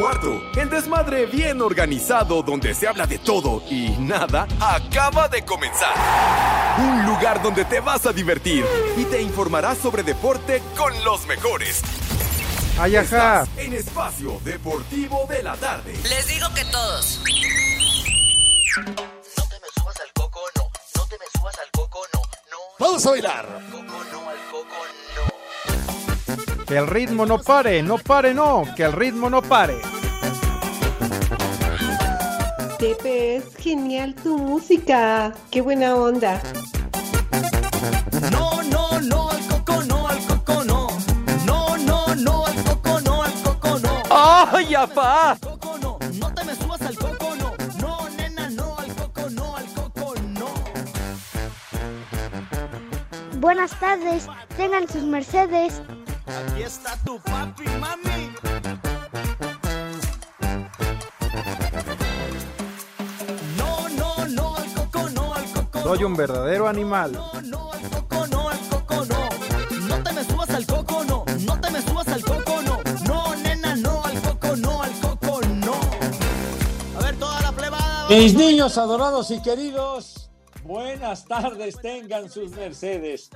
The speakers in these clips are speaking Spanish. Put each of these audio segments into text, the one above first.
cuarto. El desmadre bien organizado donde se habla de todo y nada acaba de comenzar. Un lugar donde te vas a divertir y te informarás sobre deporte con los mejores. Ay, ajá. Estás en Espacio Deportivo de la Tarde. Les digo que todos. No te me subas al coco, no. No te me subas al coco, no. No. Vamos a bailar. Coco, no, al coco, no. Que el ritmo no pare, no pare, no. Que el ritmo no pare. Pepe, es genial tu música. Qué buena onda. No, no, no, al coco no, al coco no. No, no, no, al coco no, al coco no. ¡Ay, apá! Coco no, no te me subas al coco no. No, nena, no, al coco no, al coco no. Buenas tardes, tengan sus mercedes. Aquí está tu papi, mami. No, no, no, al coco no, al coco Soy un verdadero animal. no. No, al coco no, al coco no. No te me subas al coco no. No te me subas al coco no. No, nena, no, al coco no, al coco no. A ver, toda la plebada. Mis niños adorados y queridos, buenas tardes, tengan sus mercedes.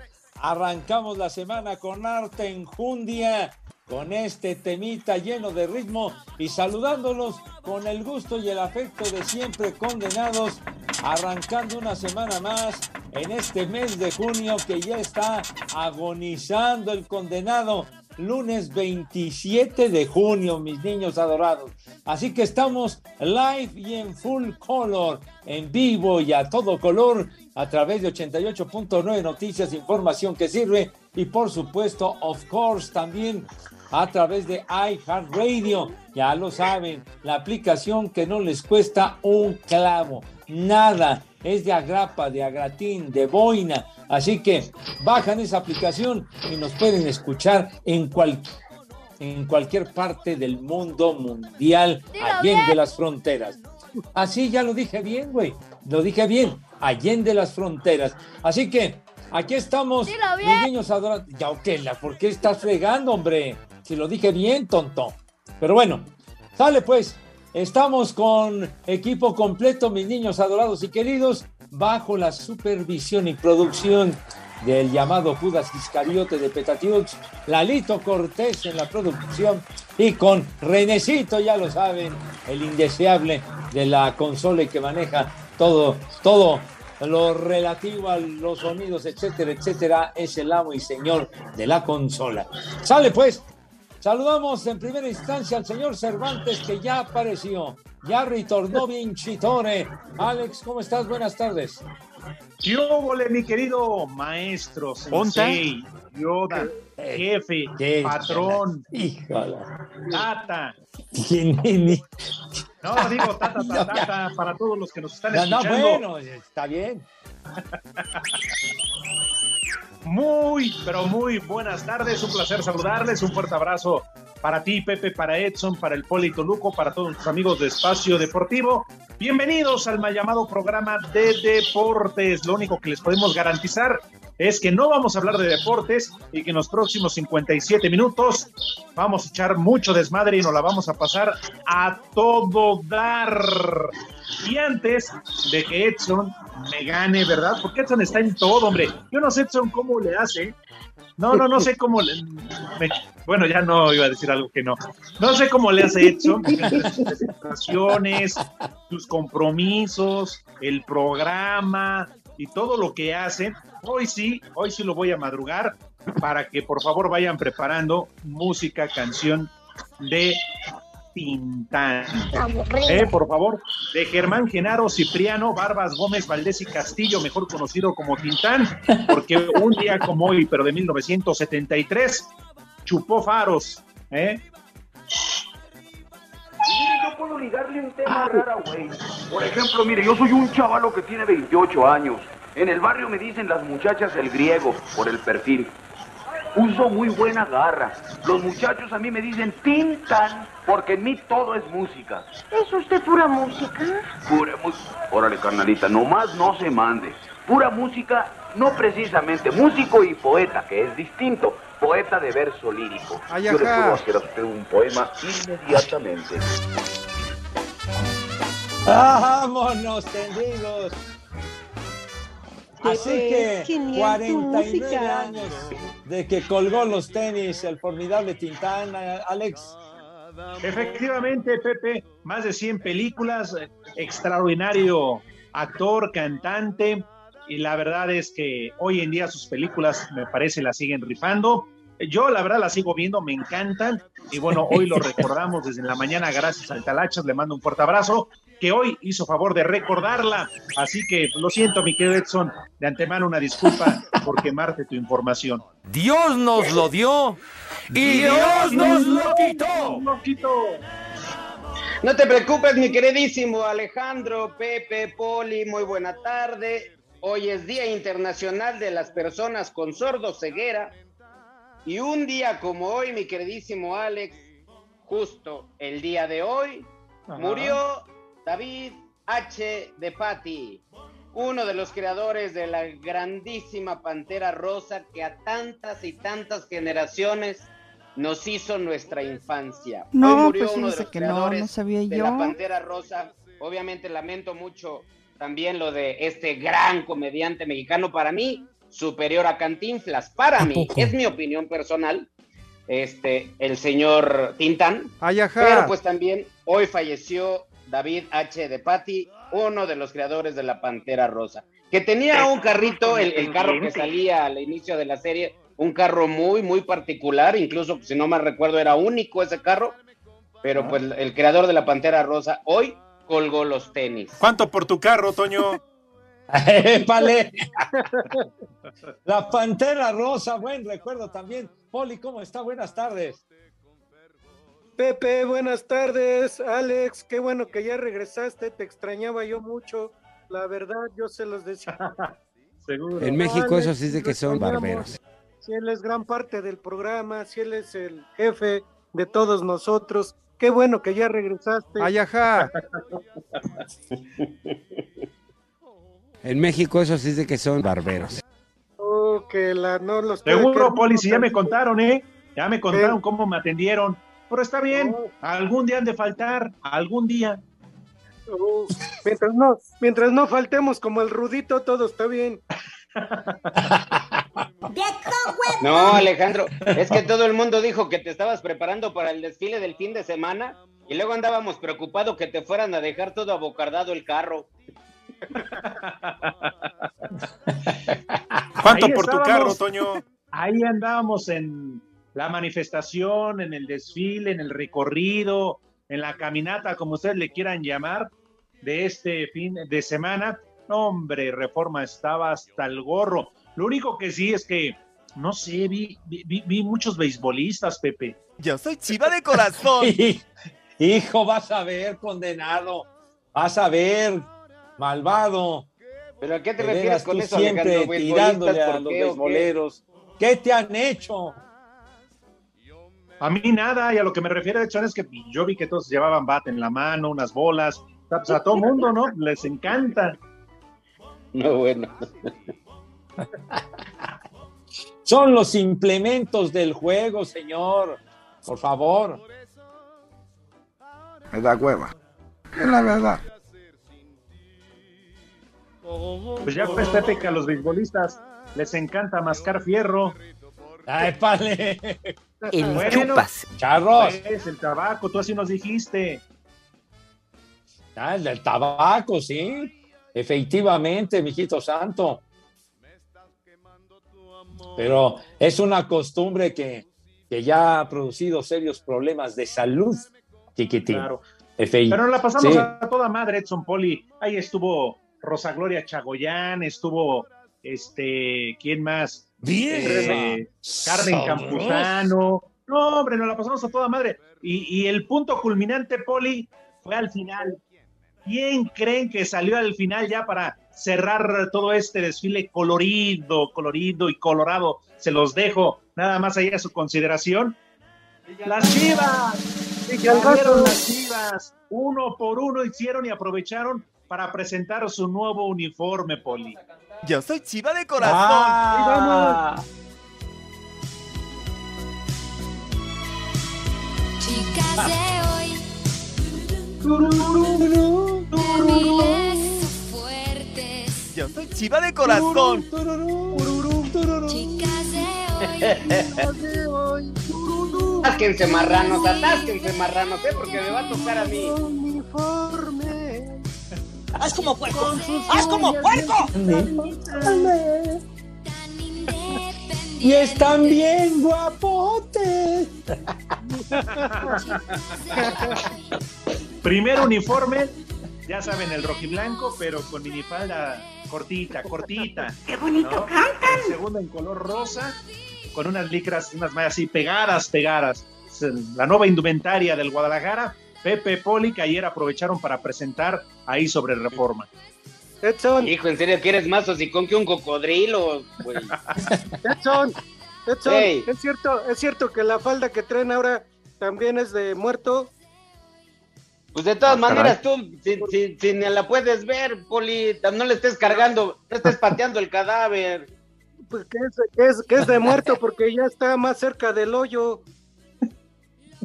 Arrancamos la semana con arte enjundia, con este temita lleno de ritmo y saludándolos con el gusto y el afecto de siempre condenados, arrancando una semana más en este mes de junio que ya está agonizando el condenado. Lunes 27 de junio, mis niños adorados. Así que estamos live y en full color, en vivo y a todo color, a través de 88.9 Noticias, información que sirve y por supuesto, of course, también a través de iHeartRadio. Ya lo saben, la aplicación que no les cuesta un clavo, nada. Es de agrapa, de agratín, de boina. Así que bajan esa aplicación y nos pueden escuchar en cualquier en cualquier parte del mundo mundial, allende las fronteras. Así ya lo dije bien, güey. Lo dije bien. Allende las fronteras. Así que aquí estamos, mis niños adorados. Ya, ok, la- ¿por qué estás fregando, hombre? Si lo dije bien, tonto. Pero bueno, sale pues. Estamos con equipo completo, mis niños adorados y queridos, bajo la supervisión y producción del llamado Judas Iscariote de Petatiux, Lalito Cortés en la producción y con Renecito, ya lo saben, el indeseable de la consola y que maneja todo, todo lo relativo a los sonidos, etcétera, etcétera, es el amo y señor de la consola. Sale pues, Saludamos en primera instancia al señor Cervantes que ya apareció, ya retornó Vincitore. Alex, ¿cómo estás? Buenas tardes. Yo, vole, mi querido maestro, sensei, Yoda, jefe, Qué patrón, Híjole. tata. No, digo tata, tata, tata, para todos los que nos están No, no, escuchando. bueno, está bien. Muy, pero muy buenas tardes. Un placer saludarles. Un fuerte abrazo para ti, Pepe, para Edson, para el Polito Luco, para todos nuestros amigos de Espacio Deportivo. Bienvenidos al mal llamado programa de deportes. Lo único que les podemos garantizar es que no vamos a hablar de deportes y que en los próximos 57 minutos vamos a echar mucho desmadre y nos la vamos a pasar a todo dar. Y antes de que Edson me gane, ¿verdad? Porque Edson está en todo, hombre. Yo no sé, Edson, cómo le hace. No, no, no sé cómo le... bueno, ya no iba a decir algo que no. No sé cómo le hace Edson, sus presentaciones, sus compromisos, el programa y todo lo que hace. Hoy sí, hoy sí lo voy a madrugar para que por favor vayan preparando música, canción de Tintán. Eh, por favor, de Germán Genaro Cipriano, Barbas Gómez Valdés y Castillo, mejor conocido como Tintán, porque un día como hoy, pero de 1973, chupó faros. ¿eh? Mire, yo puedo ligarle un tema rara, güey. Por ejemplo, mire, yo soy un chavalo que tiene 28 años. En el barrio me dicen las muchachas el griego, por el perfil. Uso muy buena garra. Los muchachos a mí me dicen tintan, porque en mí todo es música. ¿Es usted pura música? Pura música. Órale, carnalita, nomás no se mande. Pura música, no precisamente músico y poeta, que es distinto. poeta de verso lírico. Ay, Yo le puedo hacer a usted un poema inmediatamente. ¡Vámonos, tendidos! Así que es genial tu 49 música. años de que colgó los tenis el formidable Tintán, Alex. Efectivamente, Pepe, más de 100 películas, eh, extraordinario actor, cantante, y la verdad es que hoy en día sus películas me parece las siguen rifando. Yo la verdad las sigo viendo, me encantan, y bueno, hoy lo recordamos desde la mañana gracias al Talachas, le mando un fuerte abrazo, que hoy hizo favor de recordarla, así que lo siento, mi querido Edson, de antemano una disculpa por quemarte tu información. Dios nos lo dio y Dios nos lo quitó. No te preocupes, mi queridísimo Alejandro, Pepe, Poli, muy buena tarde. Hoy es Día Internacional de las Personas con Sordo Ceguera. Y un día como hoy, mi queridísimo Alex, justo el día de hoy, Ajá. murió David H. de Patti, uno de los creadores de la grandísima Pantera Rosa que a tantas y tantas generaciones nos hizo nuestra infancia. No, Hoy murió pues uno de los que no, creadores no sabía de yo. la Pantera Rosa. Obviamente lamento mucho también lo de este gran comediante mexicano para mí, superior a Cantinflas. Para mí, es mi opinión personal, este, el señor Tintán. Ay, ajá. Pero pues también hoy falleció David H. de Patti, uno de los creadores de la Pantera Rosa, que tenía un carrito, el, el carro que salía al inicio de la serie, un carro muy, muy particular, incluso si no mal recuerdo era único ese carro, pero pues el creador de la Pantera Rosa hoy colgó los tenis. ¿Cuánto por tu carro, Toño? ¡Épale! La Pantera Rosa, buen recuerdo también. Poli, ¿cómo está? Buenas tardes. Pepe, buenas tardes. Alex, qué bueno que ya regresaste. Te extrañaba yo mucho. La verdad, yo se los decía. Seguro. En México Alex, eso sí es de que son barberos. Si él es gran parte del programa, si él es el jefe de todos nosotros. Qué bueno que ya regresaste. Ay, ajá. En México eso sí es de que son barberos. Oh, que la, no los Seguro, Poli, si ya me contaron, ¿eh? Ya me contaron cómo me atendieron. Pero está bien, algún día han de faltar, algún día. Oh, mientras no, mientras no faltemos como el rudito, todo está bien. No, Alejandro, es que todo el mundo dijo que te estabas preparando para el desfile del fin de semana y luego andábamos preocupados que te fueran a dejar todo abocardado el carro. ¿Cuánto Ahí por tu carro, Toño? Ahí andábamos en la manifestación, en el desfile, en el recorrido, en la caminata, como ustedes le quieran llamar, de este fin de semana. No, hombre, Reforma estaba hasta el gorro. Lo único que sí es que, no sé, vi, vi, muchos beisbolistas, Pepe. Yo soy chiva de corazón. Hijo, vas a ver, condenado. Vas a ver, malvado. ¿Pero a qué te refieres con eso, siempre Alejandro? tirándole ¿Beisbolistas a por los beisboleros. ¿Qué te han hecho? A mí nada, y a lo que me refiero, Edson, es que yo vi que todos llevaban bat en la mano, unas bolas. Pues a todo mundo, ¿no? Les encanta. No, bueno. Son los implementos del juego, señor. Por favor. Me da cueva. Es la verdad. Pues ya pues, Pepe, que a los beisbolistas les encanta mascar fierro. ¡Ay, pale! El Bueno, chupas. Charros. Es el tabaco, tú así nos dijiste. Ah, el del tabaco, sí. Efectivamente, mijito santo. Pero es una costumbre que, que ya ha producido serios problemas de salud, chiquitín. Claro. Pero la pasamos sí. a toda madre, Edson Poli. Ahí estuvo Rosa Gloria Chagoyán, estuvo este, ¿quién más? Eh, Carmen Sabroso. Campuzano. No, hombre, nos la pasamos a toda madre. Y, y el punto culminante, Poli, fue al final. ¿Quién creen que salió al final ya para cerrar todo este desfile colorido, colorido y colorado? Se los dejo nada más ahí a su consideración. Las chivas. Salieron las chivas. Uno por uno hicieron y aprovecharon para presentar su nuevo uniforme, Poli. Yo soy chiva de corazón. Ah. vamos. Chicas de hoy. fuertes. Yo soy chiva de corazón. Chicas de hoy. Atásquense marranos, atásquense marranos, ¿eh? Porque me va a tocar a mí. ¡Haz como puerco! ¡Haz como puerco! Y están bien guapotes. Primer uniforme, ya saben, el rojiblanco, pero con minifalda cortita, cortita. ¡Qué bonito ¿no? cantan! El segundo en color rosa, con unas licras, unas mallas así pegadas, pegadas. La nueva indumentaria del Guadalajara. Pepe Poli, que ayer aprovecharon para presentar ahí sobre Reforma. Edson, Hijo, ¿en serio quieres más hocicón que un cocodrilo, güey? Edson, Edson, es cierto, es cierto que la falda que traen ahora también es de muerto. Pues de todas Ah, maneras, tú, si, si, si ni la puedes ver, Poli, no le estés cargando, no estés pateando el cadáver. Pues que es, que es, que es de muerto porque ya está más cerca del hoyo.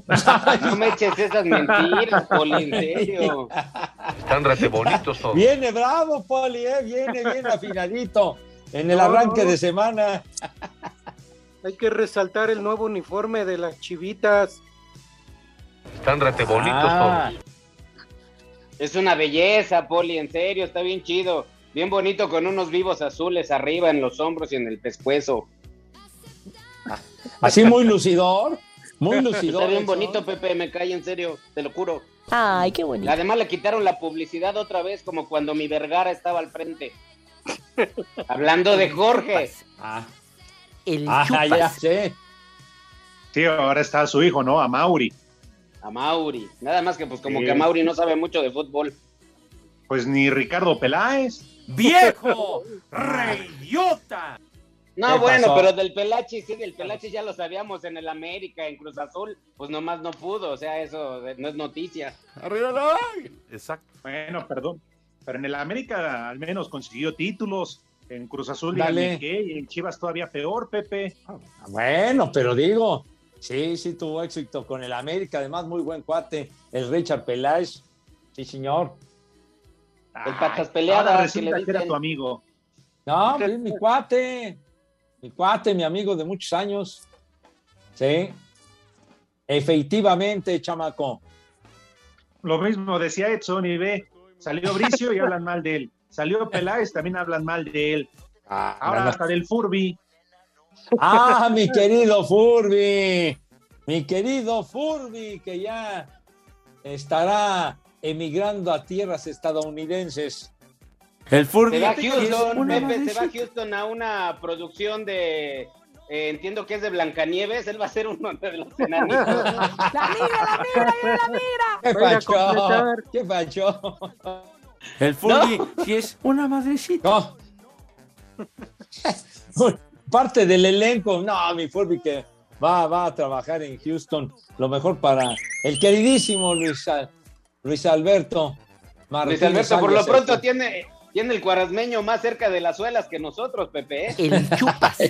No me eches esas mentiras, Poli, en serio. Están rete bonitos todos. Viene bravo, Poli, ¿eh? Viene bien afinadito en el No, arranque no. de semana. Hay que resaltar el nuevo uniforme de las chivitas. Están rete bonitos Ah. todos. Es una belleza, Poli, en serio, está bien chido. Bien bonito con unos vivos azules arriba en los hombros y en el pescuezo. Así muy lucidor. Muy lucidor. Está bien bonito, Pepe, me cae en serio, te lo juro. Ay, qué bonito. Además le quitaron la publicidad otra vez, como cuando mi Vergara estaba al frente. Hablando de Jorge. Ah, El ah, chupas. ya sé. Sí, ahora está su hijo, ¿no? A Mauri. A Mauri. Nada más que pues como Sí. que Mauri no sabe mucho de fútbol. Pues ni Ricardo Peláez. ¡Viejo! ¡Reyota! No, ¿Qué bueno, pasó? pero del Pelachi, sí, del Pelachi ya lo sabíamos en el América, en Cruz Azul, pues nomás no pudo, o sea, eso no es noticia. ¡Arriba! Exacto. Bueno, perdón. Pero en el América al menos consiguió títulos. En Cruz Azul, Dale. Y en Chivas todavía peor, Pepe. Bueno, pero digo, sí, sí tuvo éxito con el América, además muy buen cuate, el Richard Peláez. Sí, señor. El patas Ahora peleadas, que que era tu amigo. No, pues, mi cuate, mi cuate, mi amigo de muchos años. Sí. Efectivamente, chamaco. Lo mismo decía Edson y ve, salió Bricio y hablan mal de él. Salió Peláez, también hablan mal de él. Ahora no. hasta del Furby. Ah, mi querido Furby, mi querido Furby, que ya estará emigrando a tierras estadounidenses. El Furby. Se va a. Houston, Una Pepe, se va a. Houston a una producción de, eh, entiendo que es de Blancanieves, él va a ser uno de los enanitos. ¡La mira, la mira, mira, la mira! ¿Qué completar. ¿Qué pacho? El Furby, sí es una madrecita. No. Parte del elenco. No, mi Furby que va, va a trabajar en Houston. Lo mejor para el queridísimo Luis, Luis Alberto Martínez. Luis Alberto, por lo pronto tiene, tiene el cuaresmeño más cerca de las suelas que nosotros, Pepe. ¿eh? El chupas.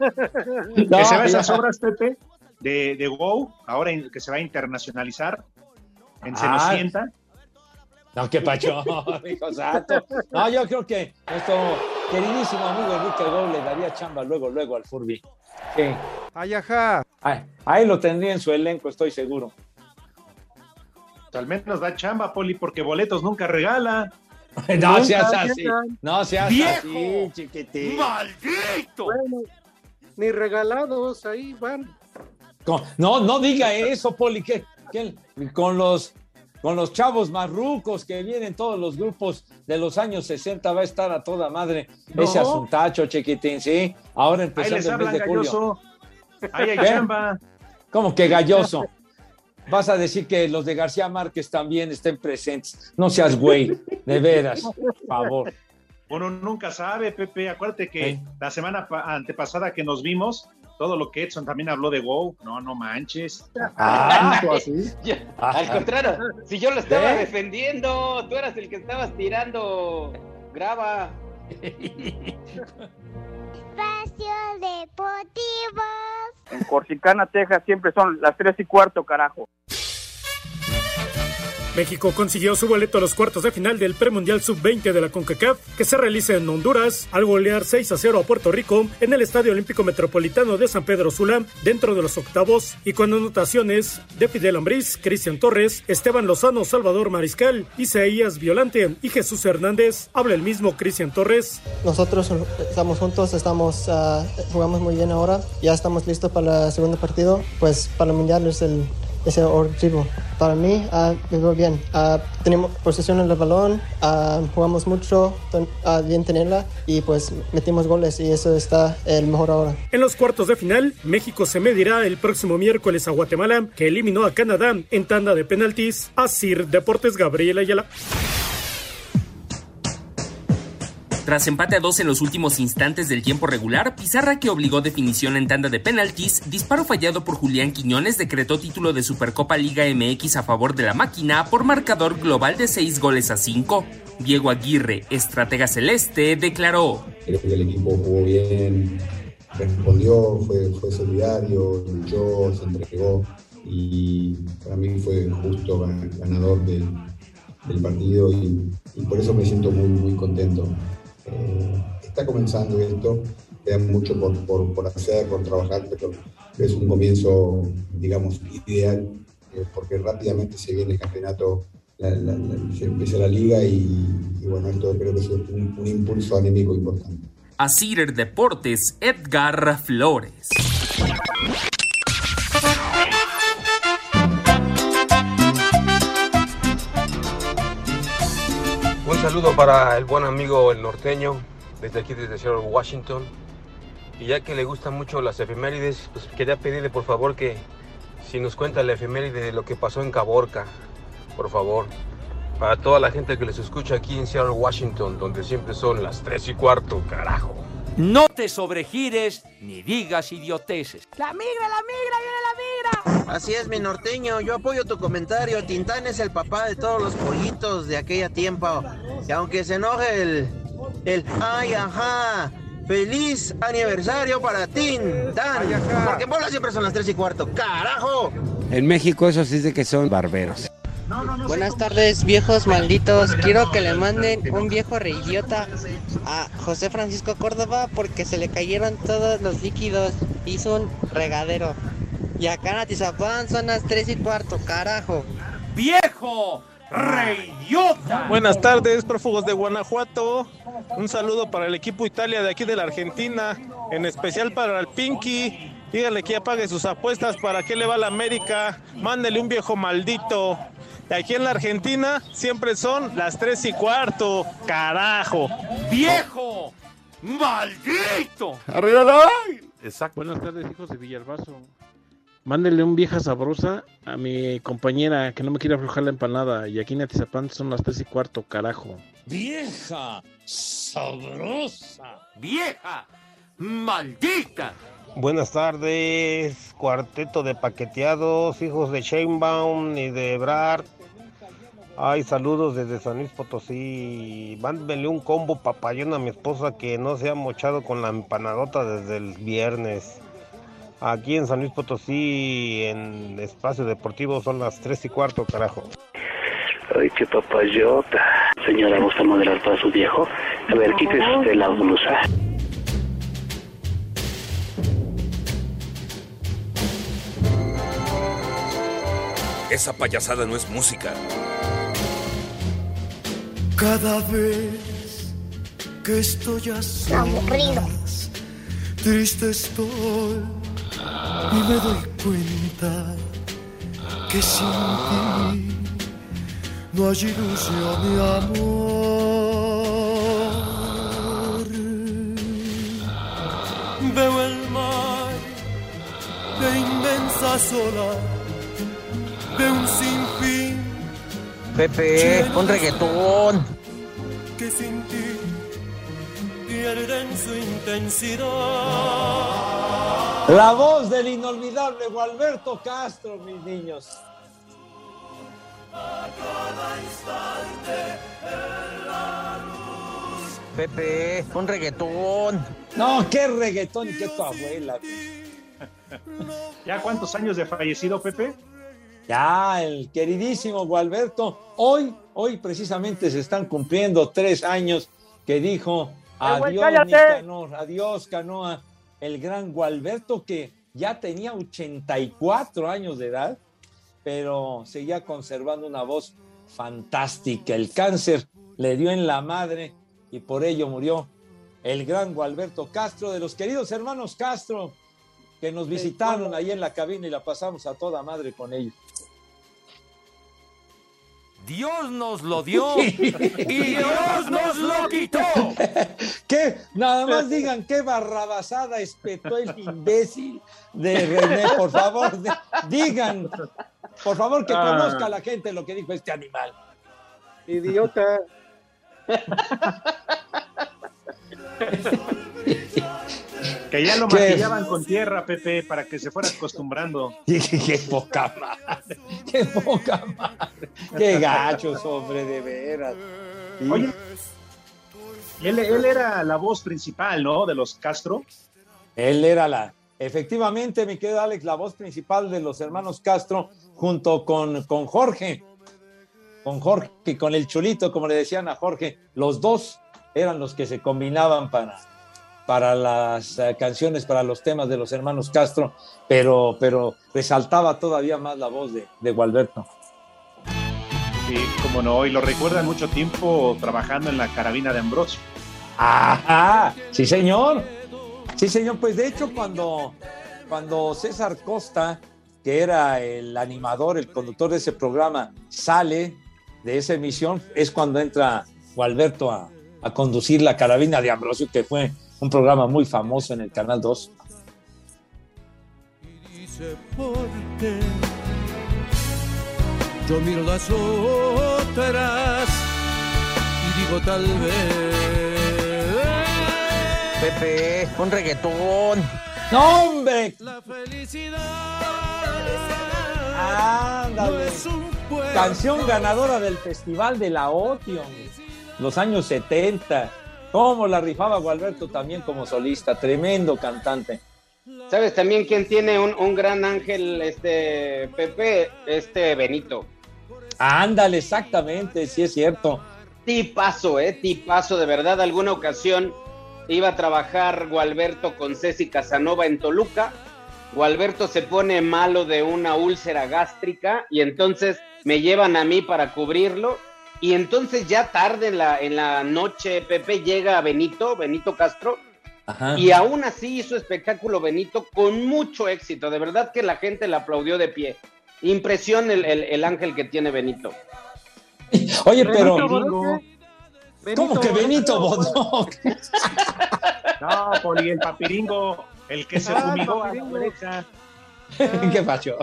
No, que se ya. esas obras, Pepe, de, de Go, ahora en- que se va a internacionalizar en Ah. Cenicienta. No, qué pacho, hijo santo. No, yo creo que nuestro queridísimo amigo Enrique Gol le daría chamba luego, luego al Furby. Sí. Ay, ajá. Ahí, ahí lo tendría en su elenco, estoy seguro. Al menos da chamba, Poli, porque boletos nunca regala. No Nunca seas así. llegan. No seas ¡Viejo! así, chiquitín. ¡Maldito! Bueno, ni regalados, ahí van. Con- No, no diga eso, Poli, que, que con los con los chavos marrucos que vienen todos los grupos de los años 60 va a estar a toda madre No. ese asuntacho, chiquitín, ¿sí? Ahora Ahí empezando les el mes de julio. Ahí hay ¿Qué? chamba. ¿Cómo que galloso? Vas a decir que los de García Márquez también estén presentes. No seas güey, de veras, por favor. Uno nunca sabe, Pepe. Acuérdate que la semana pa- antepasada que nos vimos, todo lo que Edson también habló de Go. No, no manches. Ah. Tanto así. Yo- Ah. al contrario, si yo lo estaba ¿Eh? defendiendo, tú eras el que estabas tirando. Graba. Deportivo. En Corsicana, Texas, siempre son las tres y cuarto, carajo. México consiguió su boleto a los cuartos de final del premundial sub-20 de la CONCACAF, que se realiza en Honduras, al golear 6 a 0 a Puerto Rico en el Estadio Olímpico Metropolitano de San Pedro Sula, dentro de los octavos, y con anotaciones de Fidel Ambriz, Cristian Torres, Esteban Lozano, Salvador Mariscal, Isaías Violante y Jesús Hernández. Habla el mismo Cristian Torres. Nosotros estamos juntos, estamos ah, jugamos muy bien ahora, ya estamos listos para el segundo partido, pues para el mundial es el es el objetivo. Para mí, ah, me bien. Ah, tenemos posesión en el balón, ah, jugamos mucho, bien tenerla y pues metimos goles y eso está el mejor ahora. En los cuartos de final, México se medirá el próximo miércoles a Guatemala, que eliminó a Canadá en tanda de penaltis. A Sir Deportes Gabriel Ayala. Tras empate a dos en los últimos instantes del tiempo regular, Pizarra, que obligó definición en tanda de penaltis, disparo fallado por Julián Quiñones decretó título de Supercopa Liga MX a favor de la máquina por marcador global de 6 goles a 5. Diego Aguirre, estratega celeste, declaró. Creo que el equipo jugó bien, respondió, fue, solidario, luchó, se entregó y para mí fue justo gan- ganador del, del partido y, y por eso me siento muy, muy contento. Eh, está comenzando esto, queda mucho por, por, por hacer, por trabajar, pero es un comienzo, digamos, ideal eh, porque rápidamente se viene el campeonato, la- la- la- se empieza la liga y, y bueno, esto creo que es un, un impulso anímico importante. A Cider Deportes, Edgar Flores. Saludo para el buen amigo el norteño, desde aquí, desde Seattle, Washington. Y ya que le gustan mucho las efemérides, pues quería pedirle por favor que si nos cuenta la efeméride de lo que pasó en Caborca, por favor. Para toda la gente que les escucha aquí en Seattle, Washington, donde siempre son las 3 y cuarto, carajo. No te sobregires ni digas idioteces. La migra, la migra, viene la migra. Así es, mi norteño. Yo apoyo tu comentario. Tintán es el papá de todos los pollitos de aquella tiempo. Y aunque se enoje el. El. ¡Ay, ajá! ¡Feliz aniversario para Tintán! Porque en Puebla siempre son las 3 y cuarto. ¡Carajo! En México eso sí de que son barberos. Buenas tardes, viejos malditos. Quiero que le manden un viejo reidiota a José Francisco Córdoba porque se le cayeron todos los líquidos. Hizo un regadero. Y acá en Atizapán son las 3 y cuarto, carajo. ¡Viejo! ¡Reidiota! Buenas tardes, prófugos de Guanajuato. Un saludo para el equipo Italia de aquí de la Argentina, en especial para el Pinky. Dígale que ya pague sus apuestas para que le va a la América. Mándele un viejo maldito. Y aquí en la Argentina siempre son las tres y cuarto. Carajo. ¡Viejo! ¡Maldito! Exacto. Buenas tardes, hijos de Villalbazo. Mándele un vieja sabrosa a mi compañera que no me quiere aflojar la empanada. Y aquí en Atizapán son las tres y cuarto, carajo. Vieja, sabrosa. ¡Vieja! ¡Maldita! Buenas tardes, cuarteto de paqueteados, hijos de Sheinbaum y de Ebrard. Ay, saludos desde San Luis Potosí. Mándenle un combo papayón a mi esposa que no se ha mochado con la empanadota desde el viernes. Aquí en San Luis Potosí, en Espacio Deportivo, son las tres y cuarto, carajo. Ay, qué papayota. Señora, ¿gusta moderar para su viejo? A ver, quítese usted la blusa. Esa payasada no es música. Cada vez que estoy a solas, triste estoy y me doy cuenta que sin ti no hay ilusión ni amor. Veo el mar de inmensas olas, de un sinfín Pepe, pon reggaetón. que sin ti pierden su intensidad. La voz del inolvidable Gualberto Castro, mis niños. Pepe, pon reggaetón. No, qué reggaetón y qué tu abuela. ¿Ya cuántos años de fallecido, Pepe? Ya, el queridísimo Gualberto. Hoy, hoy precisamente se están cumpliendo tres años que dijo adiós, Nicanor, adiós, Canoa. El gran Gualberto que ya tenía 84 años de edad, pero seguía conservando una voz fantástica. El cáncer le dio en la madre y por ello murió el gran Gualberto Castro, de los queridos hermanos Castro, que nos visitaron ahí en la cabina y la pasamos a toda madre con ellos. Dios nos lo dio y Dios nos lo quitó. ¿Qué? Nada más digan qué barrabasada espetó el imbécil de René, por favor. digan, por favor, que Ah. conozca la gente lo que dijo este animal. Idiota. Que ya lo maquillaban con tierra, Pepe, para que se fuera acostumbrando. qué, poca madre, qué poca madre, qué gachos, hombre, de veras. Sí. Oye, él, él era la voz principal, ¿no? De los Castro. Él era la, efectivamente, mi querido Alex, la voz principal de los hermanos Castro, junto con, con Jorge, con Jorge, con el chulito, como le decían a Jorge, los dos eran los que se combinaban para, para las eh, canciones, para los temas de los hermanos Castro, pero, pero resaltaba todavía más la voz de, de Gualberto. Sí, como no, y lo recuerdan mucho tiempo trabajando en la carabina de Ambrosio. Ah, sí, señor. Sí, señor. Pues de hecho, cuando, cuando César Costa, que era el animador, el conductor de ese programa, sale de esa emisión, es cuando entra Gualberto a, a conducir la carabina de Ambrosio, que fue un programa muy famoso en el Canal 2. dice por qué. Yo miro las otras y digo tal vez. Pepe, un reggaetón. ¡No, hombre! La felicidad Ándale. Canción ganadora del Festival de la Otion, los años 70. ¿Cómo la rifaba Gualberto también como solista? Tremendo cantante. ¿Sabes también quién tiene un, un gran ángel, este Pepe? Este Benito. Ándale, exactamente, sí es cierto. Tipazo, eh, tipazo, de verdad. Alguna ocasión iba a trabajar Gualberto con Ceci Casanova en Toluca. Gualberto se pone malo de una úlcera gástrica y entonces me llevan a mí para cubrirlo. Y entonces ya tarde en la, en la noche, Pepe, llega Benito, Benito Castro, Ajá. y aún así hizo espectáculo Benito con mucho éxito. De verdad que la gente le aplaudió de pie. Impresión el, el- el ángel que tiene Benito. Oye, pero. ¿Cómo que Benito Bodó? No, Poli, el papiringo, el que se Ah, fumigó a la. ¿Qué pasó?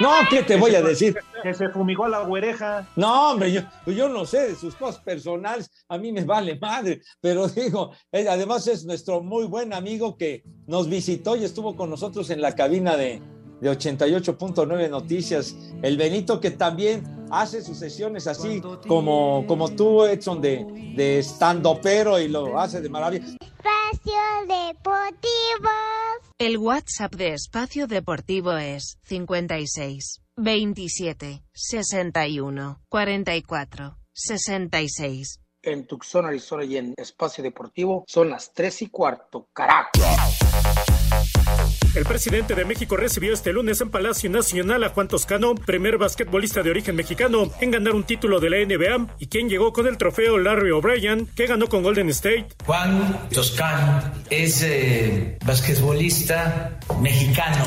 No, ¿qué te voy a decir? Que se fumigó a la oreja. No, hombre, yo, yo no sé de sus cosas personales, a mí me vale madre, pero digo, él además es nuestro muy buen amigo que nos visitó y estuvo con nosotros en la cabina de, de 88.9 Noticias, el Benito que también hace sus sesiones así como, como tú, Edson, de, de estando pero y lo hace de maravilla. Espacio Deportivo. El WhatsApp de Espacio Deportivo es 56 27 61 44 66. En Tucson, Arizona y en Espacio Deportivo son las 3 y cuarto, carajo. El presidente de México recibió este lunes en Palacio Nacional a Juan Toscano, primer basquetbolista de origen mexicano en ganar un título de la NBA y quien llegó con el trofeo Larry O'Brien, que ganó con Golden State. Juan Toscano es eh, basquetbolista mexicano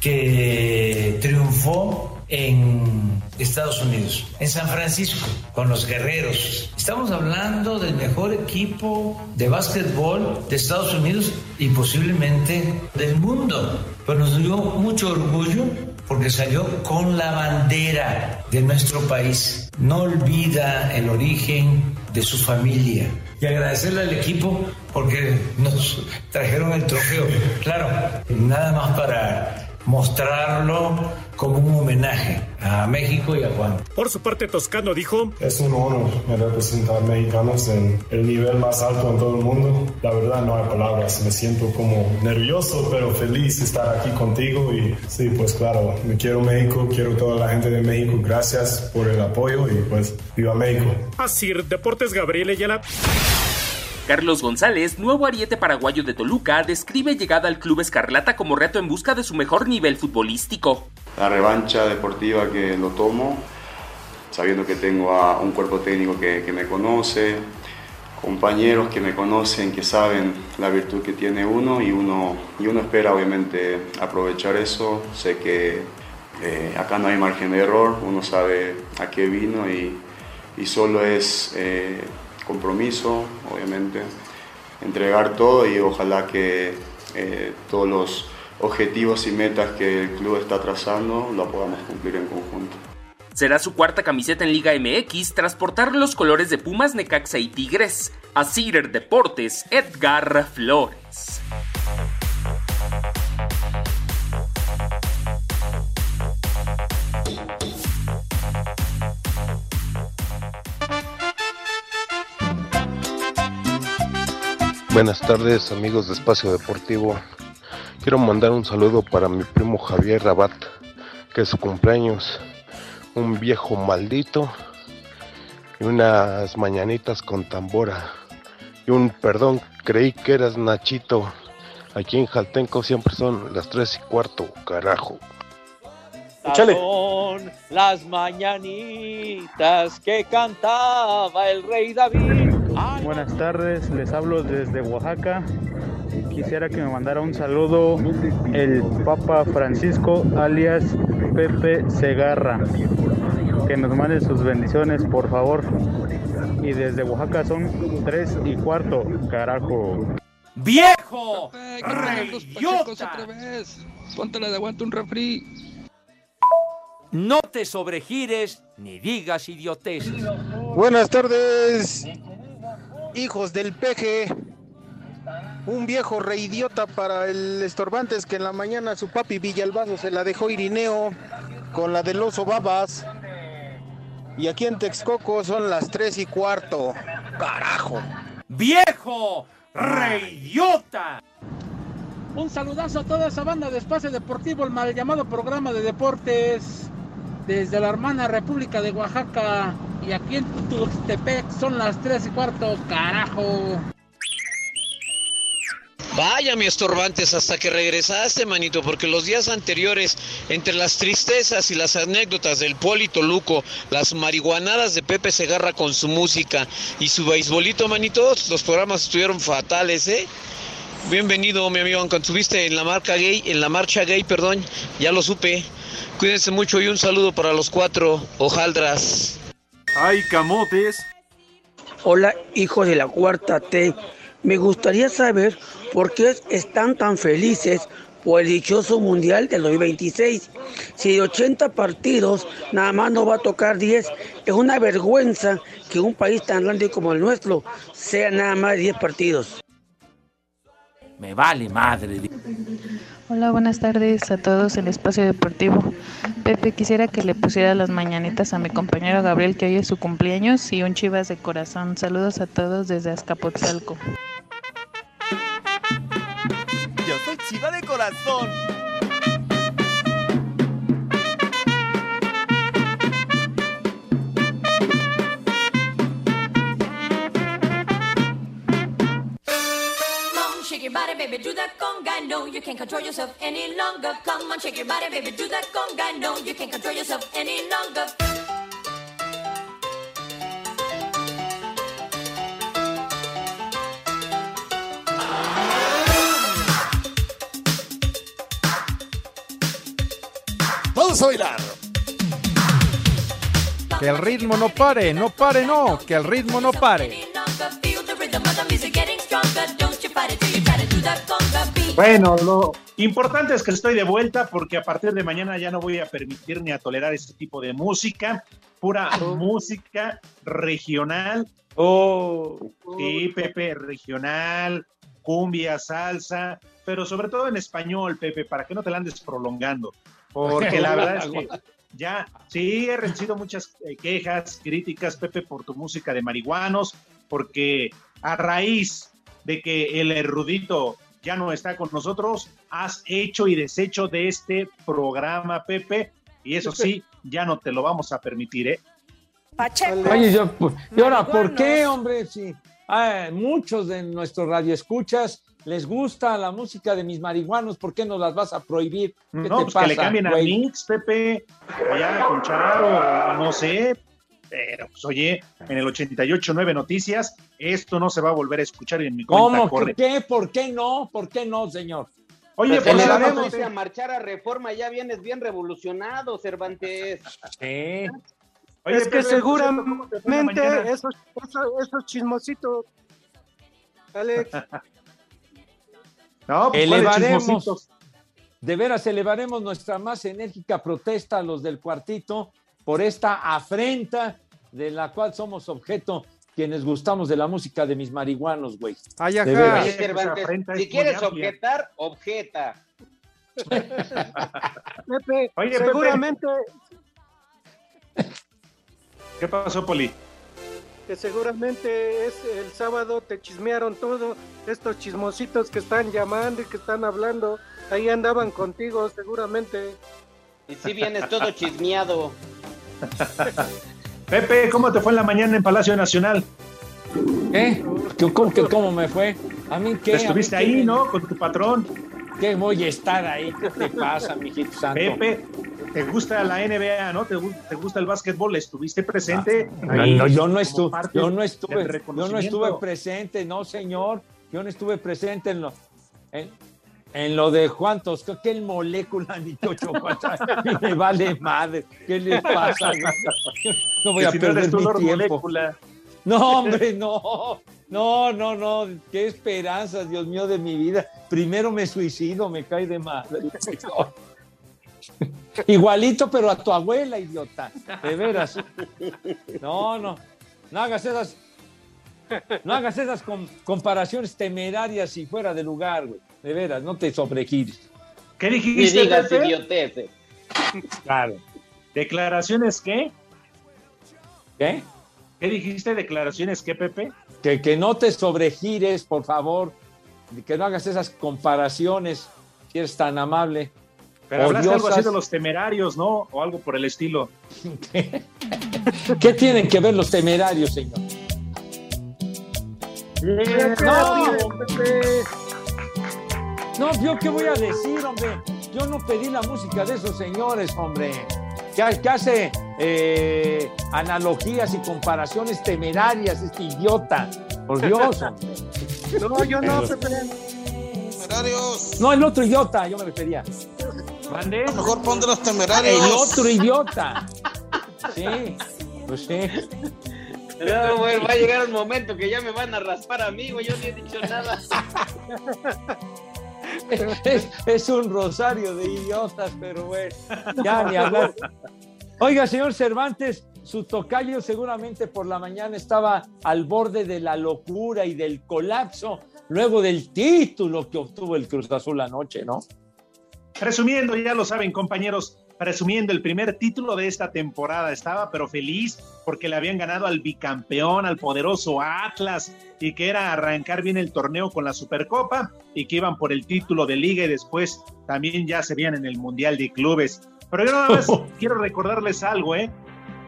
que triunfó en Estados Unidos, en San Francisco, con los guerreros. Estamos hablando del mejor equipo de básquetbol de Estados Unidos y posiblemente del mundo. Pero nos dio mucho orgullo porque salió con la bandera de nuestro país. No olvida el origen de su familia. Y agradecerle al equipo porque nos trajeron el trofeo. Claro, nada más para mostrarlo como un homenaje a México y a Juan. Por su parte, Toscano dijo: Es un honor representar mexicanos en el nivel más alto en todo el mundo. La verdad, no hay palabras. Me siento como nervioso, pero feliz de estar aquí contigo. Y sí, pues claro, me quiero México, quiero toda la gente de México. Gracias por el apoyo y pues viva México. Así, Deportes Gabriel Ayala. Carlos González, nuevo ariete paraguayo de Toluca, describe llegada al club Escarlata como reto en busca de su mejor nivel futbolístico. La revancha deportiva que lo tomo, sabiendo que tengo a un cuerpo técnico que, que me conoce, compañeros que me conocen, que saben la virtud que tiene uno y uno, y uno espera obviamente aprovechar eso. Sé que eh, acá no hay margen de error, uno sabe a qué vino y, y solo es... Eh, compromiso, obviamente, entregar todo y ojalá que eh, todos los objetivos y metas que el club está trazando lo podamos cumplir en conjunto. Será su cuarta camiseta en Liga MX tras portar los colores de Pumas, Necaxa y Tigres. A Cider Deportes, Edgar Flores. Buenas tardes amigos de Espacio Deportivo. Quiero mandar un saludo para mi primo Javier Rabat, que es su cumpleaños. Un viejo maldito y unas mañanitas con tambora. Y un perdón, creí que eras Nachito. Aquí en Jaltenco siempre son las tres y cuarto, carajo. Son las mañanitas que cantaba el rey David. Buenas tardes, les hablo desde Oaxaca. Quisiera que me mandara un saludo el Papa Francisco alias Pepe Segarra. Que nos mande sus bendiciones, por favor. Y desde Oaxaca son tres y cuarto, carajo. ¡Viejo! otra vez! Póntale de aguante un refri. No te sobregires ni digas idioteces. Buenas tardes, hijos del peje. Un viejo reidiota para el estorbantes que en la mañana su papi Villalbazo se la dejó Irineo con la del oso babas. Y aquí en Texcoco son las tres y cuarto. Carajo. ¡Viejo! ¡Reidiota! Un saludazo a toda esa banda de Espacio Deportivo, el mal llamado programa de deportes desde la hermana República de Oaxaca y aquí en Tuxtepec son las 3 y cuarto, carajo. Vaya, mi estorbantes, hasta que regresaste, manito, porque los días anteriores, entre las tristezas y las anécdotas del Polito Luco, las marihuanadas de Pepe Segarra con su música y su beisbolito, manito, los programas estuvieron fatales, ¿eh? Bienvenido, mi amigo, aunque estuviste en la marca gay, en la marcha gay, perdón, ya lo supe. Cuídense mucho y un saludo para los cuatro hojaldras. ¡Ay, camotes! Hola, hijo de la cuarta T. Me gustaría saber por qué están tan felices por el dichoso Mundial del 2026. Si de 80 partidos nada más no va a tocar 10, es una vergüenza que un país tan grande como el nuestro sea nada más 10 partidos. Me vale madre. Hola, buenas tardes a todos en Espacio Deportivo. Pepe, quisiera que le pusiera las mañanitas a mi compañero Gabriel, que hoy es su cumpleaños, y un chivas de corazón. Saludos a todos desde Azcapotzalco. Yo soy chiva de corazón. Body, baby, do that conga. No, you can't control yourself any longer. Come on, shake your body, baby, do that conga. No, you can't control yourself any longer. Vamos a bailar. Que el ritmo no pare, no pare, no, que el ritmo no pare. Bueno, lo importante es que estoy de vuelta porque a partir de mañana ya no voy a permitir ni a tolerar este tipo de música, pura música regional. Oh, sí, Pepe, regional, cumbia, salsa, pero sobre todo en español, Pepe, para que no te la andes prolongando. Porque la verdad es que ya, sí, he recibido muchas eh, quejas, críticas, Pepe, por tu música de marihuanos, porque a raíz de que el erudito ya no está con nosotros, has hecho y deshecho de este programa, Pepe, y eso sí, ya no te lo vamos a permitir, ¿eh? Oye, yo, pues, ¿y ahora por qué, hombre? Sí, ah, muchos de nuestros radioescuchas les gusta la música de mis marihuanos, ¿por qué no las vas a prohibir? ¿Qué No, te pues pasa, que le cambien a? Mix, Pepe, allá con Charo, no sé. Pero, pues, oye, en el 88.9 Noticias, esto no se va a volver a escuchar y en mi cuenta ¿Cómo? corre. ¿Qué? ¿Por qué no? ¿Por qué no, señor? Oye, Pues por celebremos Pepe, a marchar a reforma, ya vienes bien revolucionado, Cervantes. Sí. Oye, es que por cierto, ¿cómo te fue en la seguramente esos, esos, esos chismositos, Alex, No, pues, ¿cuáles elevaremos, de veras, elevaremos nuestra más enérgica protesta a los del cuartito por esta afrenta de la cual somos objeto quienes gustamos de la música de mis marihuanos, güey. Ay, ajá. es si quieres objetar, objeta. Pepe, Oye, Pepe. seguramente, ¿Qué pasó, Poli? que seguramente es el sábado te chismearon todo, estos chismositos que están llamando y que están hablando, ahí andaban contigo seguramente. Y si vienes todo chismeado. Pepe, ¿cómo te fue en la mañana en Palacio Nacional? ¿Qué- ¿Cómo, que cómo me fue? ¿A mí qué? ¿A mí Estuviste qué ahí, ¿no? Con tu patrón. ¿Qué voy a estar ahí? ¿Qué te pasa, mijito santo? Pepe, ¿te gusta la NBA, no? ¿Te, gu- te gusta el básquetbol? ¿Estuviste presente? No, ahí no, yo no estuve, yo no estuve, yo no estuve presente, no señor, yo no estuve presente en lo, en, en lo de Juantos, que el molécula ni chocolate, y me vale madre, ¿qué le pasa? No voy a si no perder tú, mi tiempo. Molécula. No, hombre, no, no, no, no, qué esperanzas, Dios mío, de mi vida. Primero me suicido, me cae de madre. Igualito, pero a tu abuela, idiota. De veras. No, no. No hagas esas. No hagas esas com- comparaciones temerarias y fuera de lugar, güey. De veras, no te sobregires. ¿Qué Ni dijiste, digas Pepe? idioteces. Claro. ¿Declaraciones qué? ¿Qué? ¿Qué dijiste? ¿Declaraciones qué, Pepe? Que, que no te sobregires, por favor. Que no hagas esas comparaciones, si eres tan amable. Pero hablaste algo así de los temerarios, ¿no? O algo por el estilo. ¿Qué tienen que ver los temerarios, señor? No, Pepe. No, yo qué voy a decir, hombre. Yo no pedí la música de esos señores, hombre. Que, que hace eh, analogías y comparaciones temerarias, este idiota. Por Dios, hombre. No, yo no, Pepe. Temerarios. No, el otro idiota, yo me refería. ¿Mande? Mejor pon de los temerarios. El otro idiota. Sí, pues sí. No, güey, va a llegar un momento que ya me van a raspar a mí, güey. Yo ni he dicho nada. Es, es un rosario de idiotas, pero bueno, ya ni hablar. Oiga, señor Cervantes, su tocayo seguramente por la mañana estaba al borde de la locura y del colapso luego del título que obtuvo el Cruz Azul anoche, ¿no? Presumiendo, ya lo saben, compañeros, presumiendo el primer título de esta temporada. Estaba, pero feliz porque le habían ganado al bicampeón, al poderoso Atlas, y que era arrancar bien el torneo con la Supercopa y que iban por el título de liga y después también ya se veían en el Mundial de Clubes. Pero yo nada más quiero recordarles algo, ¿eh?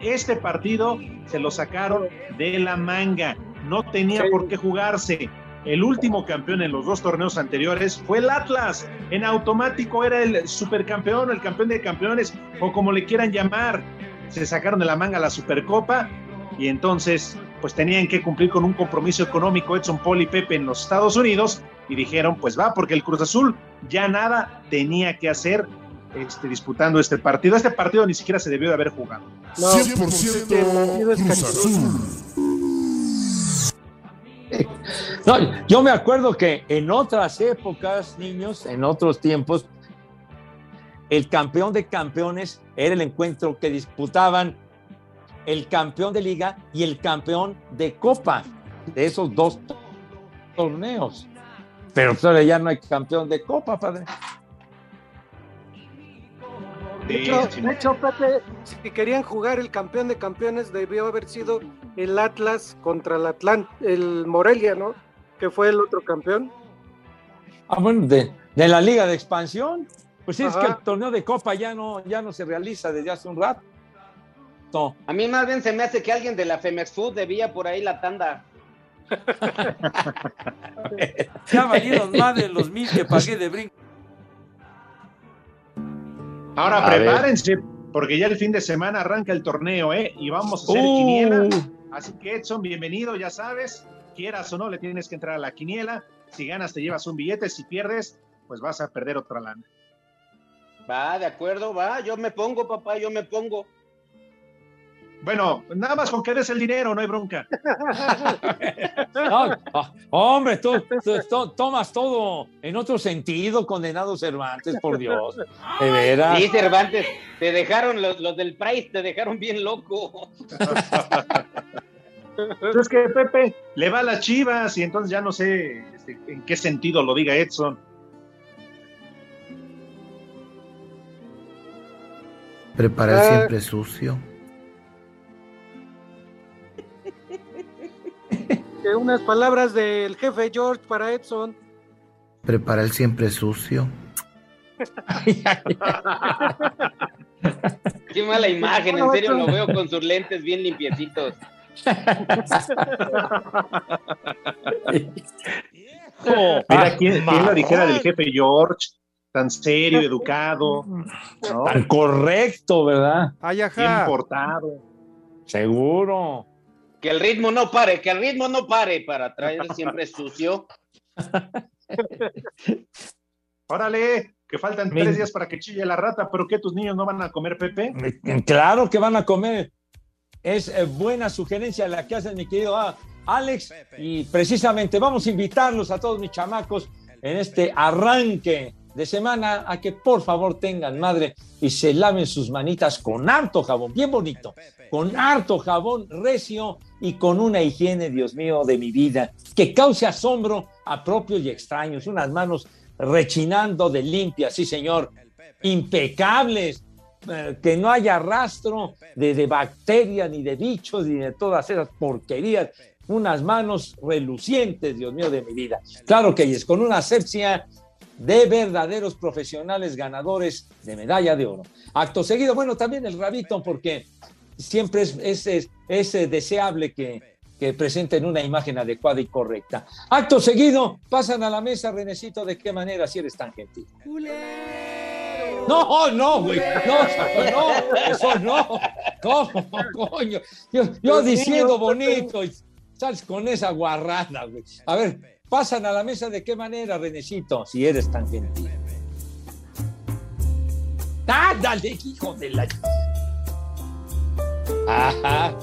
Este partido se lo sacaron de la manga. No tenía por qué jugarse. El último campeón en los dos torneos anteriores fue el Atlas. En automático era el supercampeón, el campeón de campeones, o como le quieran llamar. Se sacaron de la manga la Supercopa y entonces pues tenían que cumplir con un compromiso económico Edson Paul y Pepe en los Estados Unidos y dijeron pues va porque el Cruz Azul ya nada tenía que hacer este, disputando este partido. Este partido ni siquiera se debió de haber jugado. No, 100% Cruz Azul. No, yo me acuerdo que en otras épocas, niños, en otros tiempos, el campeón de campeones era el encuentro que disputaban el campeón de liga y el campeón de copa de esos dos torneos. Pero solo ya no hay campeón de Copa, padre. De hecho, de hecho, Pepe, si querían jugar el campeón de campeones, debió haber sido el Atlas contra el Atlante, el Morelia, ¿no? Que fue el otro campeón. Ah, bueno, de, de la Liga de Expansión. Pues sí, es que el torneo de Copa ya no, ya no se realiza desde hace un rato. A mí más bien se me hace que alguien de la Femex Food debía por ahí la tanda. Ya valieron más de los mil que pagué de brinco. Ahora A ver. prepárense, porque ya el fin de semana arranca el torneo, ¿eh? Y vamos a hacer Uh. quiniela. Así que Edson, bienvenido, ya sabes. Quieras o no, le tienes que entrar a la quiniela. Si ganas, te llevas un billete. Si pierdes, pues vas a perder otra lana. Va, de acuerdo, va. Yo me pongo, papá, yo me pongo. Bueno, nada más con que des el dinero, no hay bronca. No, hombre, tú, tú- tú tomas todo en otro sentido, condenado Cervantes, por Dios. De veras. Sí, Cervantes, te dejaron, los, los del Price te dejaron bien loco. Entonces que Pepe le va a las chivas y entonces ya no sé este, en qué sentido lo diga Edson. Prepara el Ah. siempre sucio. Que unas palabras del jefe George para Edson. Prepara el siempre sucio. Qué mala imagen, en serio lo veo con sus lentes bien limpiecitos. Mira, ¿quién, quién lo dijera del jefe George? Tan serio, educado, ¿no? Tan correcto, ¿verdad? Ay, bien ajá. portado. Seguro. Que el ritmo no pare, que el ritmo no pare para traer siempre sucio. Órale, que faltan Mi- tres días para que chille la rata, pero que tus niños no van a comer Pepe. Claro que van a comer. Es eh, buena sugerencia la que hace mi querido ah, Alex. Y precisamente vamos a invitarlos a todos mis chamacos en este arranque de semana a que por favor tengan madre y se laven sus manitas con harto jabón, bien bonito, con harto jabón recio y con una higiene, Dios mío, de mi vida, que cause asombro a propios y extraños. Unas manos rechinando de limpias, sí señor, impecables, eh, que no haya rastro de, bacterias, ni de bichos, ni de todas esas porquerías. Unas manos relucientes, Dios mío, de mi vida. Claro que es con una asepsia de verdaderos profesionales ganadores de medalla de oro. Acto seguido, bueno, también el rabito, porque siempre es, es, es- eh, deseable que, que presenten una imagen adecuada y correcta. Acto seguido, pasan a la mesa, Renecito, ¿de qué manera si eres tan gentil? No, no, güey. No, no, eso no. ¿Cómo, coño? Yo, diciendo bonito y sales con esa guarrada, güey. A ver, pasan a la mesa de qué manera, Renecito, si eres tan gentil. ¡Ah, dale, hijo de la... Ajá,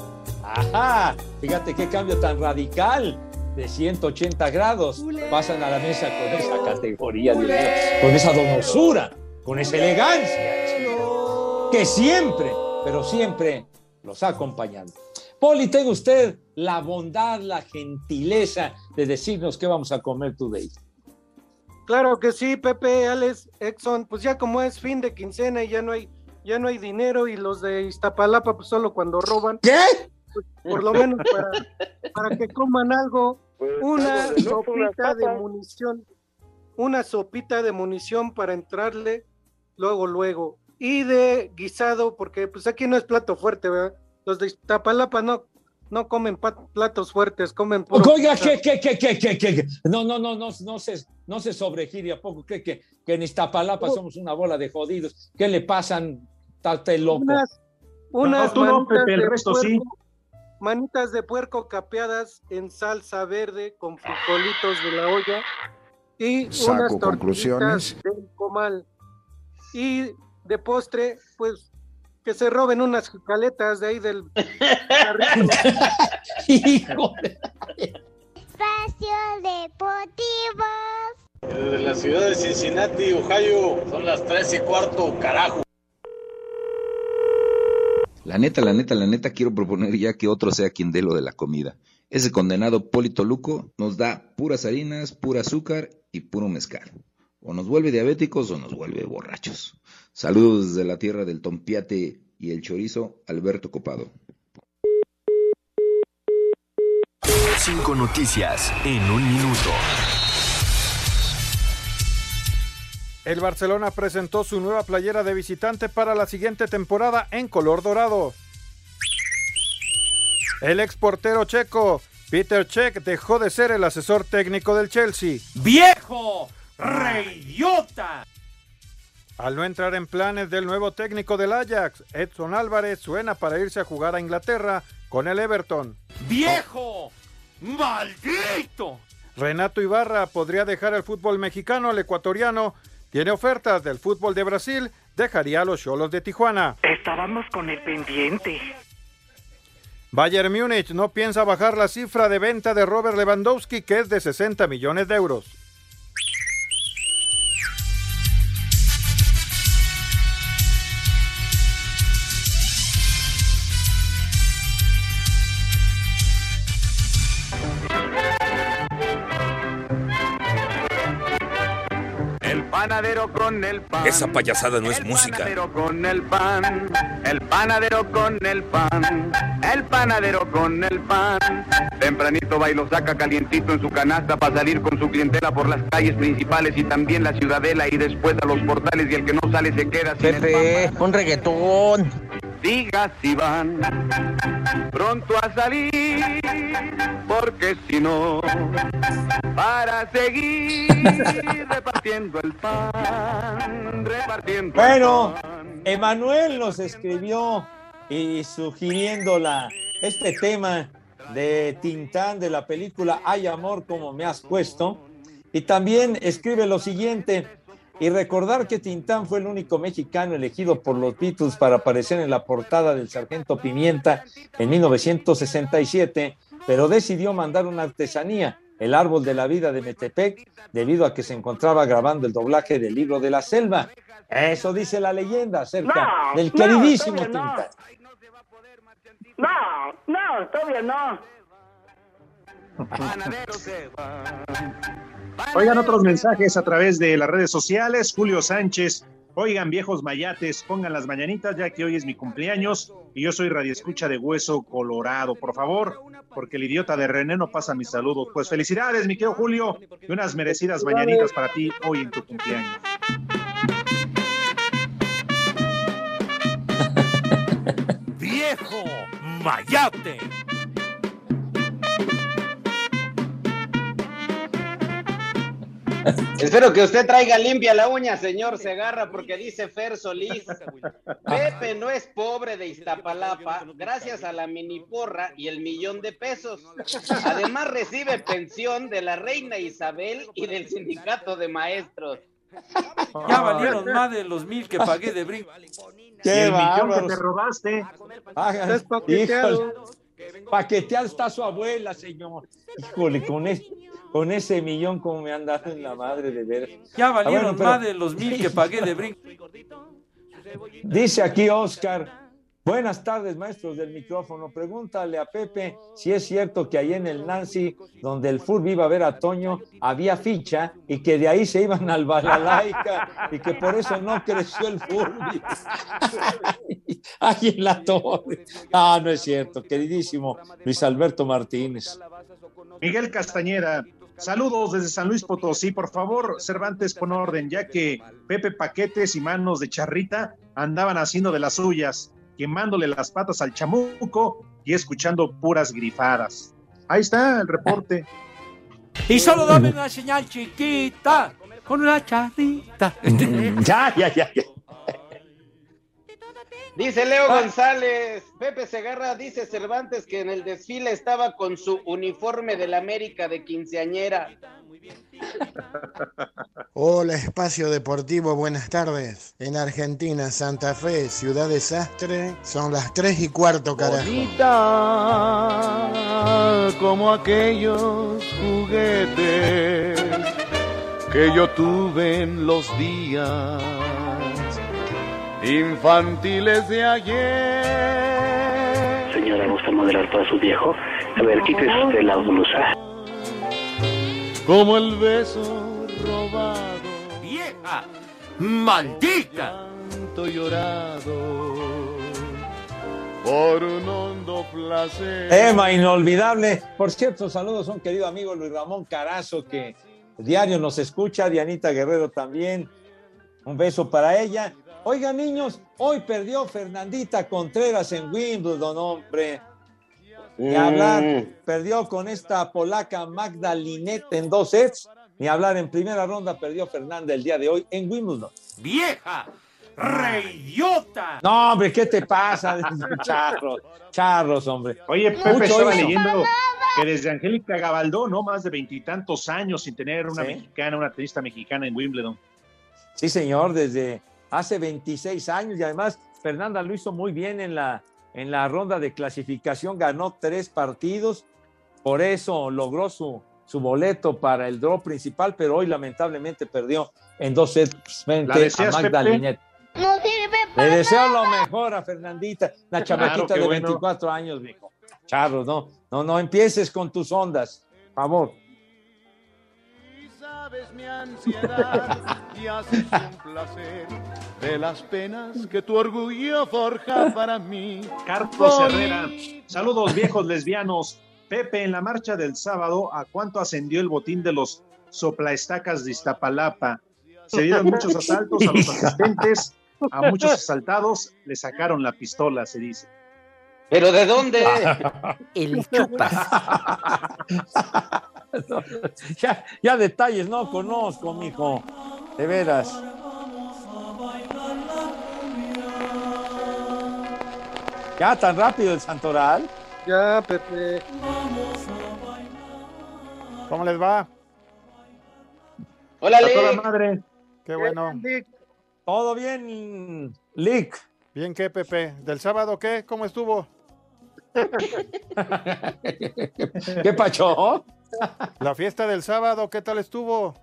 ajá. Fíjate qué cambio tan radical de 180 grados. Pasan a la mesa con esa categoría, Dios mío, con esa donosura, con esa elegancia, que siempre, pero siempre los ha acompañado. Poli, tenga usted la bondad, la gentileza de decirnos qué vamos a comer today. Claro que sí, Pepe, Alex, Exxon, pues ya como es fin de quincena y ya no hay, ya no hay dinero y los de Iztapalapa pues solo cuando roban. ¿Qué? Pues, por lo menos para, para que coman algo, una lujo, unas sopita de munición, una sopita de munición para entrarle luego, luego. Y de guisado, porque pues aquí no es plato fuerte, ¿verdad? Los de Iztapalapa no, no comen platos fuertes, comen puro Oiga, guisado. ¿qué, qué, qué, qué, qué, qué? No, no, no, no, no se, no se sobregire a poco. ¿Qué, que, que en Iztapalapa somos una bola de jodidos. ¿Qué le pasan? Tate loco. Unas, unas No, tú no, manitas Pepe, el de resto sí. puerco- Manitas de puerco capeadas en salsa verde con frijolitos de la olla y Saco unas conclusiones. del comal. Y de postre, pues que se roben unas jicaletas de ahí del. Hijo de- Espacio Deportivo. De la ciudad de Cincinnati, Ohio, son las tres y cuarto, carajo. La neta, la neta, la neta, quiero proponer ya que otro sea quien dé lo de la comida. Ese condenado Polito Luco nos da puras harinas, pura azúcar y puro mezcal. O nos vuelve diabéticos o nos vuelve borrachos. Saludos desde la tierra del tompiate y el chorizo, Alberto Copado. Cinco noticias en un minuto. El Barcelona presentó su nueva playera de visitante para la siguiente temporada en color dorado. El exportero checo Peter Cech dejó de ser el asesor técnico del Chelsea. ¡Viejo! ¡Reyota! Al no entrar en planes del nuevo técnico del Ajax, Edson Álvarez suena para irse a jugar a Inglaterra con el Everton. ¡Viejo! ¡Maldito! Renato Ibarra podría dejar el fútbol mexicano, el ecuatoriano tiene ofertas del fútbol de Brasil, dejaría a los Cholos de Tijuana. Estábamos con el pendiente. Bayern Múnich no piensa bajar la cifra de venta de Robert Lewandowski, que es de 60 millones de euros. Con el pan. Esa payasada no es música. panadero con el pan. El panadero con el pan. El panadero con el pan. Tempranito va y lo saca calientito en su canasta para salir con su clientela por las calles principales y también la ciudadela y después a los portales y el que no sale se queda sin Pepe, el pan. un reggaetón. Diga si van pronto a salir, porque si no, para seguir repartiendo el pan, repartiendo el Bueno. Emanuel nos escribió y sugiriendo la, este tema de Tintán de la película Hay amor como me has puesto. Y también escribe lo siguiente, y recordar que Tintán fue el único mexicano elegido por los Beatles para aparecer en la portada del Sargento Pimienta en 1967, pero decidió mandar una artesanía, el árbol de la vida de Metepec, debido a que se encontraba grabando el doblaje del libro de la selva. Eso dice la leyenda acerca No, del queridísimo no. Tintán. No, no, todavía no. Oigan otros mensajes a través de las redes sociales. Julio Sánchez. Oigan, viejos mayates, pongan las mañanitas ya que hoy es mi cumpleaños y yo soy radioescucha de Hueso Colorado. Por favor, porque el idiota de René no pasa mis saludos. Pues felicidades, mi querido Julio, y unas merecidas mañanitas para ti hoy en tu cumpleaños. ¡Viejo! ¡Mayate! Espero que usted traiga limpia la uña, señor Segarra, porque dice Fer Solís. Pepe no es pobre de Iztapalapa, gracias a la mini porra y el millón de pesos. Además recibe pensión de la reina Isabel y del sindicato de maestros. Ya valieron más de los mil que pagué de brinco. Y el millón que te robaste. Estás paqueteado. está su abuela, señor. Híjole, con, es- con ese millón como me han dado en la madre de ver. Ya Ah, valieron bueno, pero- más de los mil que pagué de brinco. Dice aquí Oscar, buenas tardes maestros del micrófono, pregúntale a Pepe si es cierto que ahí en el Nancy, donde el fútbol iba a ver a Toño, había ficha y que de ahí se iban al Balalaica y que por eso no creció el fútbol. Ahí en la torre. Ah, no es cierto, queridísimo Luis Alberto Martínez. Miguel Castañeda, saludos desde San Luis Potosí. Por favor, Cervantes, pon orden, ya que Pepe Paquetes y Manos de Charrita andaban haciendo de las suyas, quemándole las patas al chamuco y escuchando puras grifadas. Ahí está el reporte. Y solo dame una señal chiquita con una charrita. ya, ya, ya, ya. Dice Leo González, Pepe Segarra dice Cervantes que en el desfile estaba con su uniforme del América de quinceañera. Hola, Espacio Deportivo, buenas tardes. En Argentina, Santa Fe, Ciudad Desastre, son las 3 y cuarto, carajo. Bonita como aquellos juguetes que yo tuve en los días infantiles de ayer. Señora, ¿gusta moderar para su viejo? A ver, quítese usted la blusa. Como el beso robado. ¡Vieja! ¡Maldita! Tanto llorado por un hondo placer. Emma, inolvidable. Por cierto, saludos a un querido amigo Luis Ramón Carazo que diario nos escucha, Dianita Guerrero también. Un beso para ella. Oigan, niños, hoy perdió Fernandita Contreras en Wimbledon, hombre. Ni Mm. hablar, perdió con esta polaca Magda Linet en dos sets. Ni hablar, en primera ronda perdió Fernanda el día de hoy en Wimbledon. ¡Vieja! ¡Reidiota! No, hombre, ¿qué te pasa? Charros, charros, hombre. Oye, Pepe Mucho estaba hizo. leyendo que desde Angélica Gabaldó, ¿no? Más de veintitantos años sin tener una Sí. mexicana, una tenista mexicana en Wimbledon. Sí, señor, desde hace 26 años y además Fernanda lo hizo muy bien en la, en la ronda de clasificación, ganó tres partidos, por eso logró su, su boleto para el draw principal, pero hoy lamentablemente perdió en dos sets frente ¿La a Magda? Linet. No sirve Le deseo lo mejor a Fernandita, la chamaquita de bueno. 24 años, mijo. Charros, no, no, no empieces con tus ondas, por favor. Mi ansiedad y haces un placer de las penas que tu orgullo forja para mí. Carlos Voy- Herrera. Saludos, viejos lesbianos. Pepe, en la marcha del sábado, ¿a cuánto ascendió el botín de los soplaestacas de Iztapalapa? Se dieron muchos asaltos a los asistentes, a muchos asaltados le sacaron la pistola, se dice. ¿Pero de dónde? El chupas. ya, ya detalles no conozco, mijo. De veras. Ya tan rápido el Santoral. Ya, Pepe. ¿Cómo les va? Hola, Lick. madre. Qué bueno. Todo bien, Lick. Bien, ¿qué, Pepe? ¿Del sábado qué? ¿Cómo estuvo? ¿Qué pacho? La fiesta del sábado, ¿qué tal estuvo?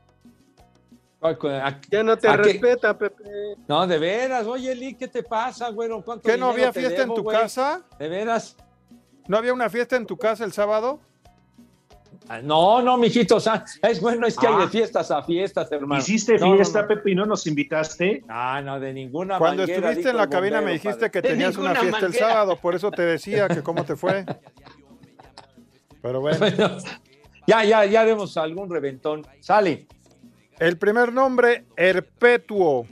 Ya no te respeta, Pepe. No, de veras. Oye, Lick, ¿qué te pasa, güero? ¿Cuánto ¿Qué no había fiesta en tu güey? casa? ¿De veras? ¿No había una fiesta en tu casa el sábado? Ah, No, no, mijito, o sea, es bueno, es que hay Ah. de fiestas a fiestas, hermano. ¿Hiciste No, fiesta, no. Pepe, y no nos invitaste? Ah, no, de ninguna Cuando manguera, estuviste en la cabina me dijiste padre. que tenías una fiesta el sábado, por eso te decía que cómo te fue. Pero bueno, Bueno, ya, ya, ya haremos algún reventón. Sale, el primer nombre, Herpetuo.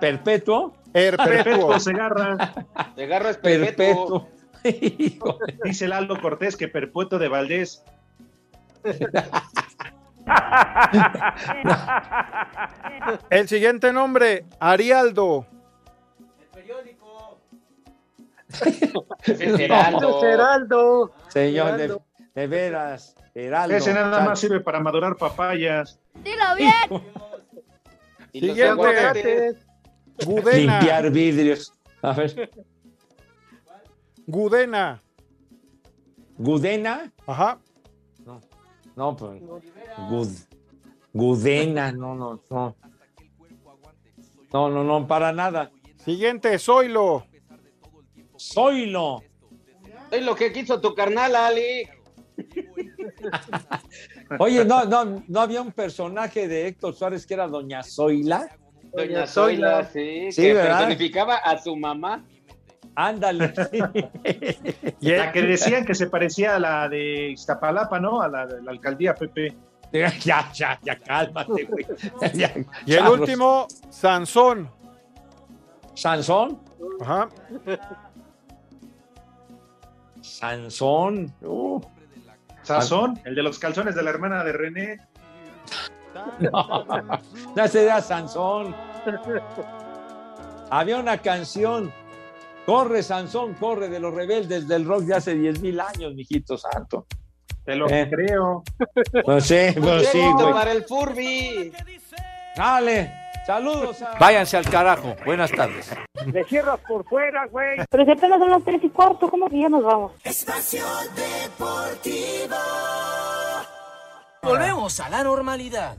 perpetuo, Herpetuo. Perpetuo Segarra. De garro es perpetuo. perpetuo. Dice Lalo Cortés que Perpetuo de Valdés. El siguiente nombre, Arialdo. Es Heraldo. Heraldo. Señor, de, Heraldo. de veras, Heraldo. Ese nada más sirve para madurar papayas. Dilo bien. Y Siguiente. Gudena. Limpiar vidrios. A ver, Gudena. Gudena. Ajá. No, pues. Gud- Gudena, no, no, no. No, no, no, para nada. Siguiente, Zoilo. Zoilo. Es lo que quiso tu carnal, Ali. Oye, no, no, no había un personaje de Héctor Suárez que era Doña Zoila. Doña Zoila. Zoila, sí, Sí, que ¿verdad? personificaba a su mamá. Ándale. La que decían que se parecía a la de Iztapalapa, ¿no? A la de la alcaldía Pepe. ya, ya, ya, cálmate, güey. Ya, y el último, Sansón. Sansón. Ajá. Sansón. Uh, Sazón, el de los calzones de la hermana de René. no, no ese era Sansón. Había una canción. Corre, Sansón, corre de los rebeldes del rock de hace 10 mil años, mijito santo. Te lo Eh. creo. Pues sí, pues sí, Directo güey. para el Furby. Dale, saludos a... Váyanse al carajo. Buenas tardes. Le cierras por fuera, güey. Pero si apenas son las tres y cuarto, ¿cómo que ya nos vamos? Espacio Deportivo. Volvemos a la normalidad.